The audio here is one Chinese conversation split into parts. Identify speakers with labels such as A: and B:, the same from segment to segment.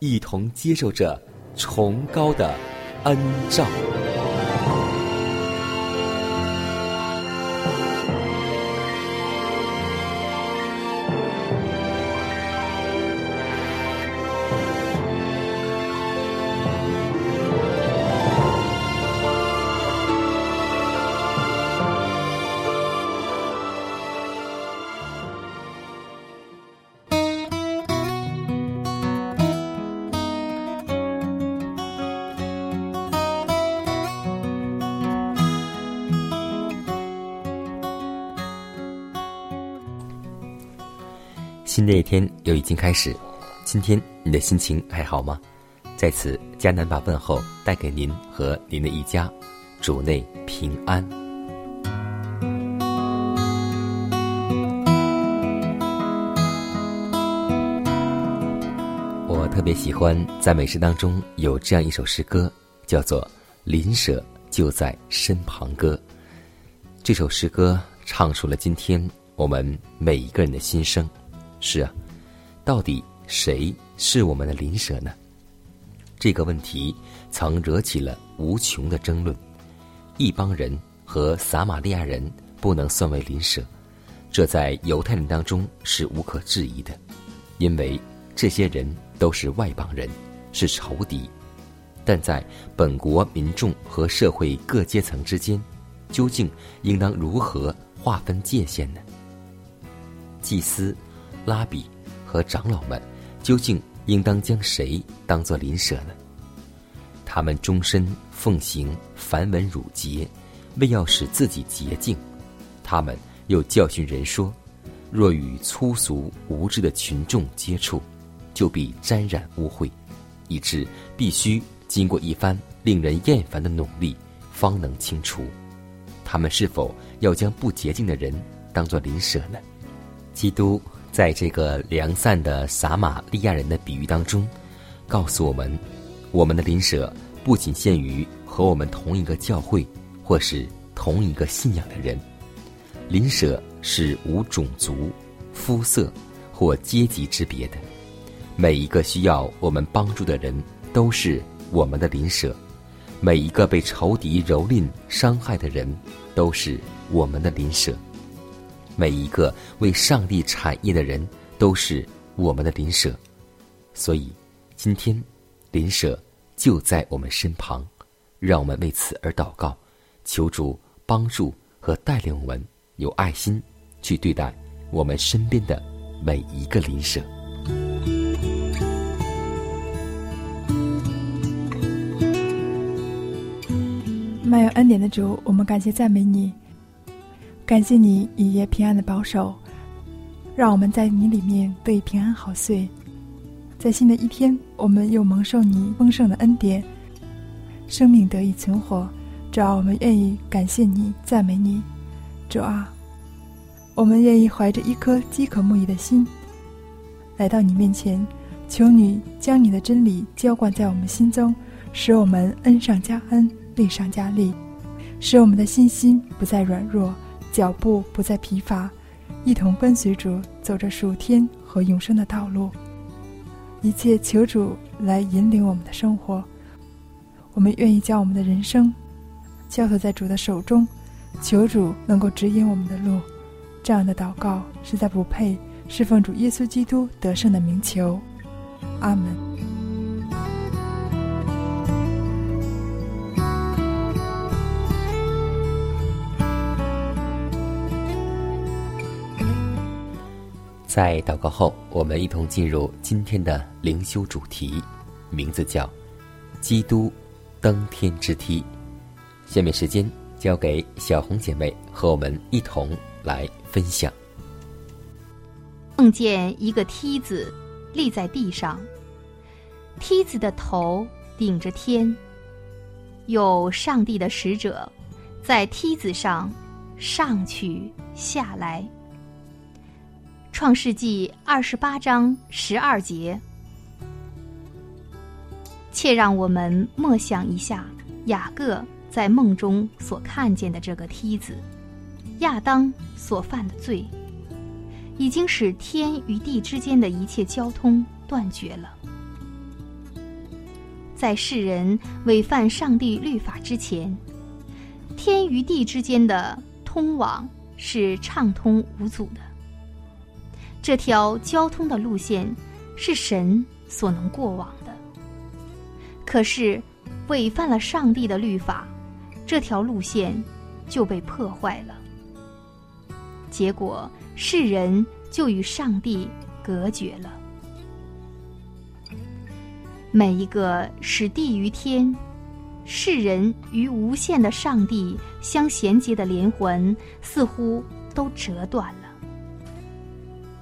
A: 一同接受着崇高的恩照。新的一天又已经开始，今天你的心情还好吗？在此，迦南把问候带给您和您的一家，主内平安。我特别喜欢在美诗当中有这样一首诗歌，叫做《邻舍就在身旁歌》。这首诗歌唱出了今天我们每一个人的心声。是啊，到底谁是我们的邻舍呢？这个问题曾惹起了无穷的争论。一帮人和撒玛利亚人不能算为邻舍，这在犹太人当中是无可置疑的，因为这些人都是外邦人，是仇敌。但在本国民众和社会各阶层之间，究竟应当如何划分界限呢？祭司。拉比和长老们究竟应当将谁当作邻舍呢？他们终身奉行繁文缛节，为要使自己洁净。他们又教训人说：若与粗俗无知的群众接触，就必沾染污秽，以致必须经过一番令人厌烦的努力，方能清除。他们是否要将不洁净的人当作邻舍呢？基督。在这个良善的撒玛利亚人的比喻当中，告诉我们，我们的邻舍不仅限于和我们同一个教会或是同一个信仰的人，邻舍是无种族、肤色或阶级之别的。每一个需要我们帮助的人都是我们的邻舍，每一个被仇敌蹂躏、伤害的人都是我们的邻舍。每一个为上帝产业的人都是我们的邻舍，所以今天邻舍就在我们身旁，让我们为此而祷告，求主帮助和带领我们有爱心去对待我们身边的每一个邻舍。
B: 满有恩典的主，我们感谢赞美你。感谢你一夜平安的保守，让我们在你里面得以平安好睡。在新的一天，我们又蒙受你丰盛的恩典，生命得以存活。主啊，我们愿意感谢你，赞美你。主啊，我们愿意怀着一颗饥渴慕义的心，来到你面前，求你将你的真理浇灌在我们心中，使我们恩上加恩，利上加利，使我们的信心不再软弱。脚步不再疲乏，一同跟随主走着属天和永生的道路。一切求主来引领我们的生活。我们愿意将我们的人生交托在主的手中，求主能够指引我们的路。这样的祷告实在不配，侍奉主耶稣基督得胜的名求。阿门。
A: 在祷告后，我们一同进入今天的灵修主题，名字叫“基督登天之梯”。下面时间交给小红姐妹和我们一同来分享。
C: 梦见一个梯子立在地上，梯子的头顶着天，有上帝的使者在梯子上上去下来。创世纪二十八章十二节，且让我们默想一下雅各在梦中所看见的这个梯子，亚当所犯的罪，已经使天与地之间的一切交通断绝了。在世人违犯上帝律法之前，天与地之间的通往是畅通无阻的。这条交通的路线是神所能过往的，可是违犯了上帝的律法，这条路线就被破坏了。结果世人就与上帝隔绝了。每一个使地于天、世人与无限的上帝相衔接的连环，似乎都折断了。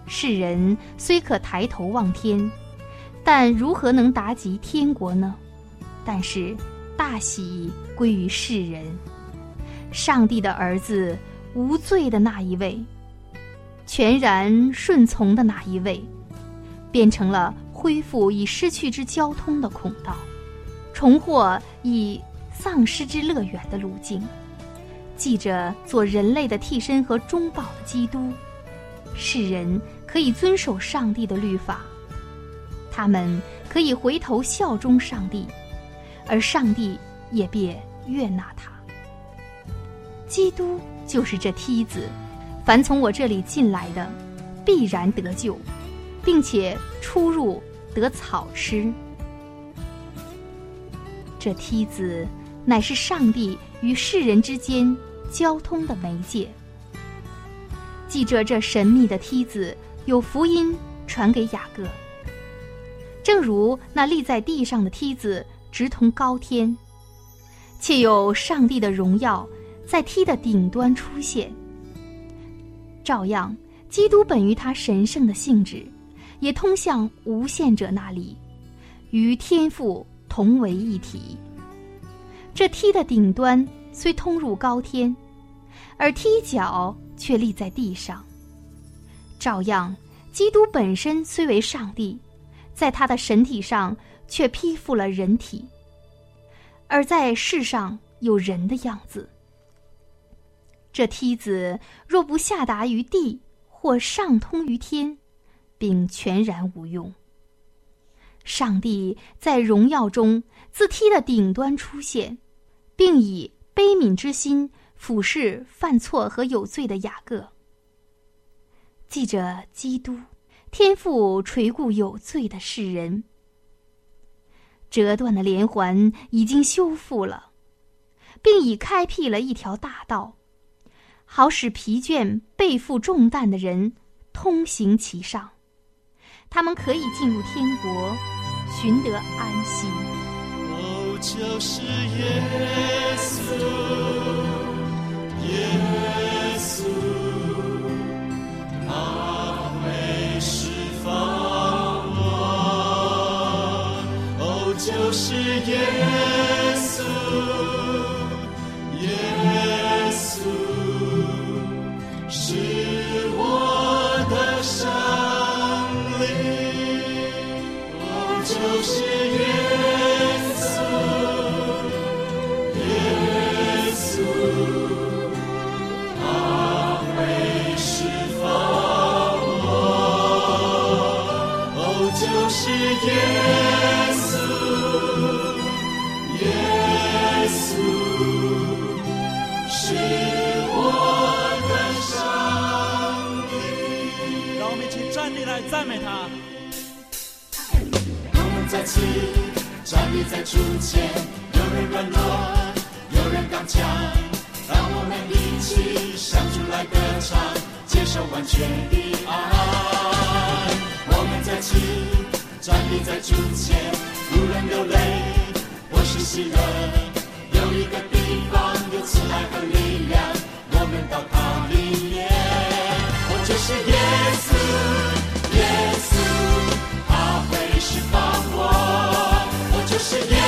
C: 世人虽可抬头望天，但如何能达及天国呢？但是大喜归于世人，上帝的儿子无罪的那一位，全然顺从的那一位，变成了恢复已失去之交通的孔道，重获已丧失之乐园的路径。记着做人类的替身和中保的基督，世人。可以遵守上帝的律法，他们可以回头效忠上帝，而上帝也便悦纳他。基督就是这梯子，凡从我这里进来的，必然得救，并且出入得草吃。这梯子乃是上帝与世人之间交通的媒介。记着这神秘的梯子。有福音传给雅各，正如那立在地上的梯子直通高天，且有上帝的荣耀在梯的顶端出现。照样，基督本于他神圣的性质，也通向无限者那里，与天父同为一体。这梯的顶端虽通入高天，而梯脚却立在地上。照样，基督本身虽为上帝，在他的神体上却披覆了人体，而在世上有人的样子。这梯子若不下达于地，或上通于天，并全然无用。上帝在荣耀中自梯的顶端出现，并以悲悯之心俯视犯错和有罪的雅各。记着，基督天父垂顾有罪的世人，折断的连环已经修复了，并已开辟了一条大道，好使疲倦背负重担的人通行其上，他们可以进入天国，寻得安息。
D: 哦，就是耶稣，就是耶稣，耶稣是我的胜利，哦，就是赞美他。
E: 我们在此站立在主前，有人软弱，有人刚强，让我们一起向主来歌唱，接受完全的爱。我们在此站立在主前，无人流泪，我是喜乐，有一个地方有慈爱和力量，我们到它里。我
D: 就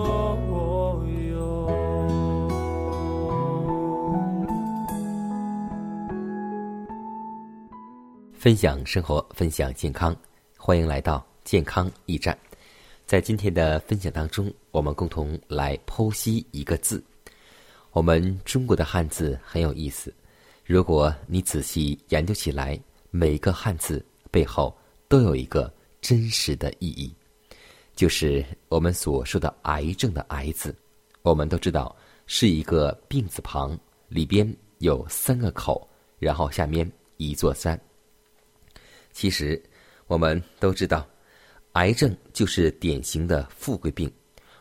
A: 分享生活，分享健康，欢迎来到健康驿站。在今天的分享当中，我们共同来剖析一个字。我们中国的汉字很有意思，如果你仔细研究起来，每个汉字背后都有一个真实的意义，就是我们所说的“癌症”的“癌”字。我们都知道是一个病字旁，里边有三个口，然后下面一座山。其实，我们都知道，癌症就是典型的富贵病，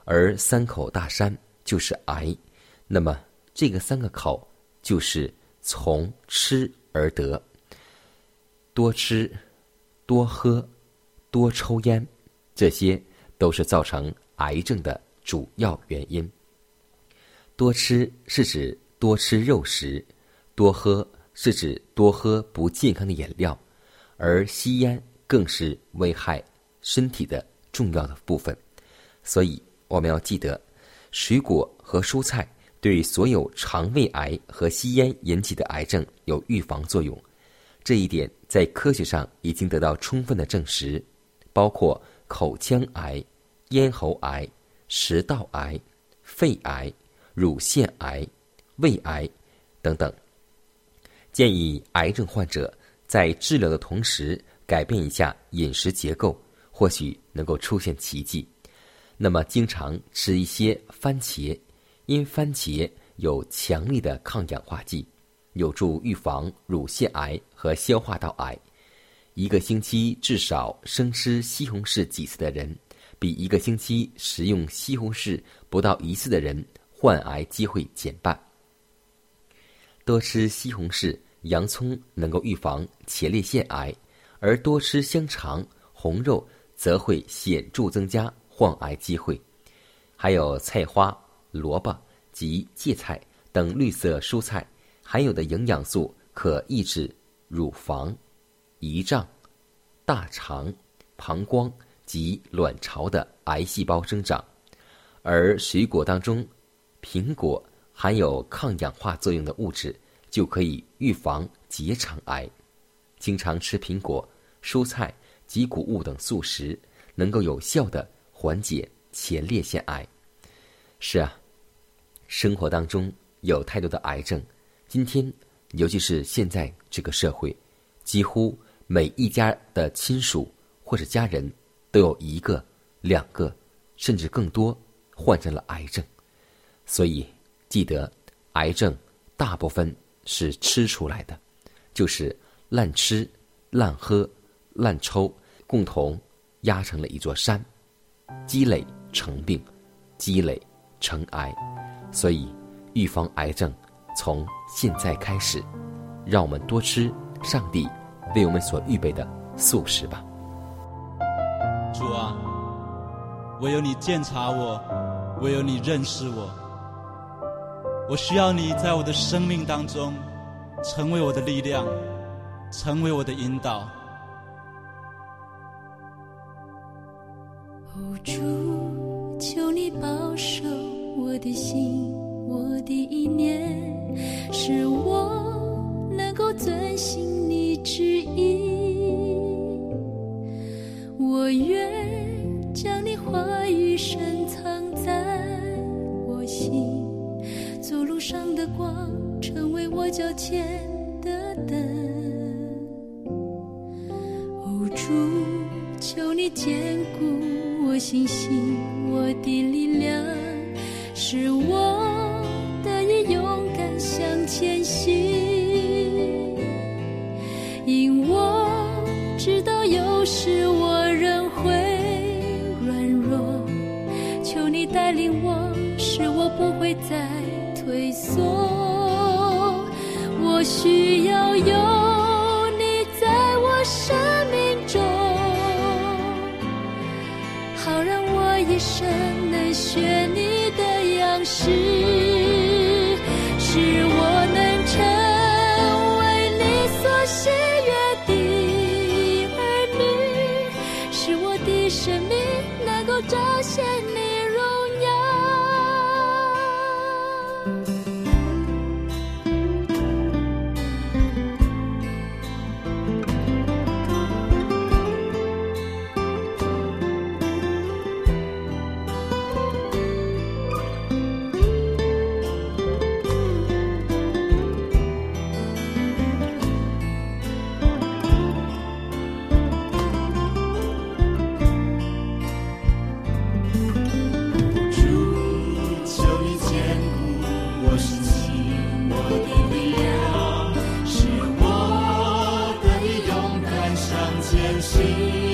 A: 而三口大山就是癌。那么，这个三个口就是从吃而得。多吃、多喝、多抽烟，这些都是造成癌症的主要原因。多吃是指多吃肉食，多喝是指多喝不健康的饮料。而吸烟更是危害身体的重要的部分，所以我们要记得，水果和蔬菜对所有肠胃癌和吸烟引起的癌症有预防作用。这一点在科学上已经得到充分的证实，包括口腔癌、咽喉癌、食道癌、肺癌、乳腺癌、胃癌等等。建议癌症患者。在治疗的同时，改变一下饮食结构，或许能够出现奇迹。那么，经常吃一些番茄，因番茄有强力的抗氧化剂，有助预防乳腺癌和消化道癌。一个星期至少生吃西红柿几次的人，比一个星期食用西红柿不到一次的人，患癌机会减半。多吃西红柿。洋葱能够预防前列腺癌，而多吃香肠、红肉则会显著增加患癌机会。还有菜花、萝卜及芥菜等绿色蔬菜含有的营养素，可抑制乳房、胰脏、大肠、膀胱及卵巢的癌细胞生长。而水果当中，苹果含有抗氧化作用的物质。就可以预防结肠癌。经常吃苹果、蔬菜及谷物等素食，能够有效的缓解前列腺癌。是啊，生活当中有太多的癌症。今天，尤其是现在这个社会，几乎每一家的亲属或者家人都有一个、两个，甚至更多患上了癌症。所以，记得，癌症大部分。是吃出来的，就是滥吃、滥喝、滥抽，共同压成了一座山，积累成病，积累成癌。所以，预防癌症从现在开始，让我们多吃上帝为我们所预备的素食吧。
F: 主啊，唯有你鉴察我，唯有你认识我。我需要你在我的生命当中，成为我的力量，成为我的引导。
G: 主，求你保守我的心，我的意念，使我能够遵行你旨意。光，成为我脚前的灯。哦，主，求你坚固我信心，
D: 是 see.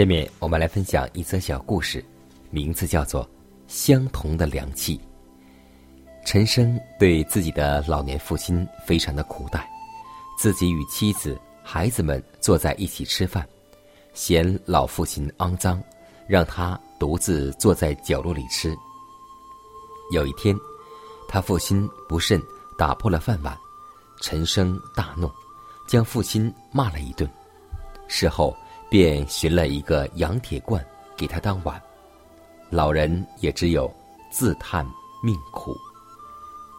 A: 下面我们来分享一则小故事，名字叫做《相同的凉气》。陈生对自己的老年父亲非常的苦待，自己与妻子、孩子们坐在一起吃饭，嫌老父亲肮脏，让他独自坐在角落里吃。有一天，他父亲不慎打破了饭碗，陈生大怒，将父亲骂了一顿。事后便寻了一个羊铁罐给他当碗，老人也只有自叹命苦。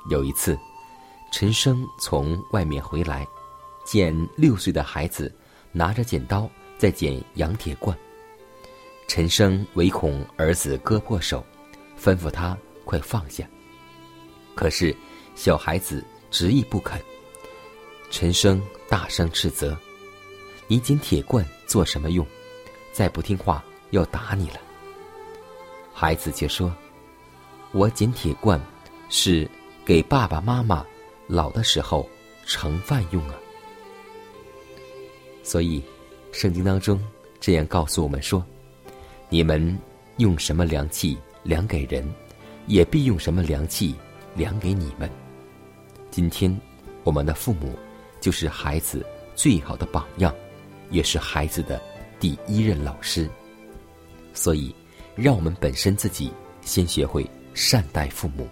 A: 有一次，陈生从外面回来，见六岁的孩子拿着剪刀在剪羊铁罐。陈生唯恐儿子割破手，吩咐他快放下。可是小孩子执意不肯。陈生大声斥责：“你捡铁罐做什么用？再不听话要打你了。”孩子却说：“我捡铁罐是给爸爸妈妈老的时候盛饭用啊。”所以，圣经当中这样告诉我们说：“你们用什么量器量给人，也必用什么量器量给你们。”今天，我们的父母就是孩子最好的榜样，也是孩子的第一任老师。所以，让我们本身自己先学会善待父母，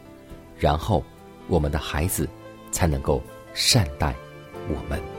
A: 然后我们的孩子才能够善待我们。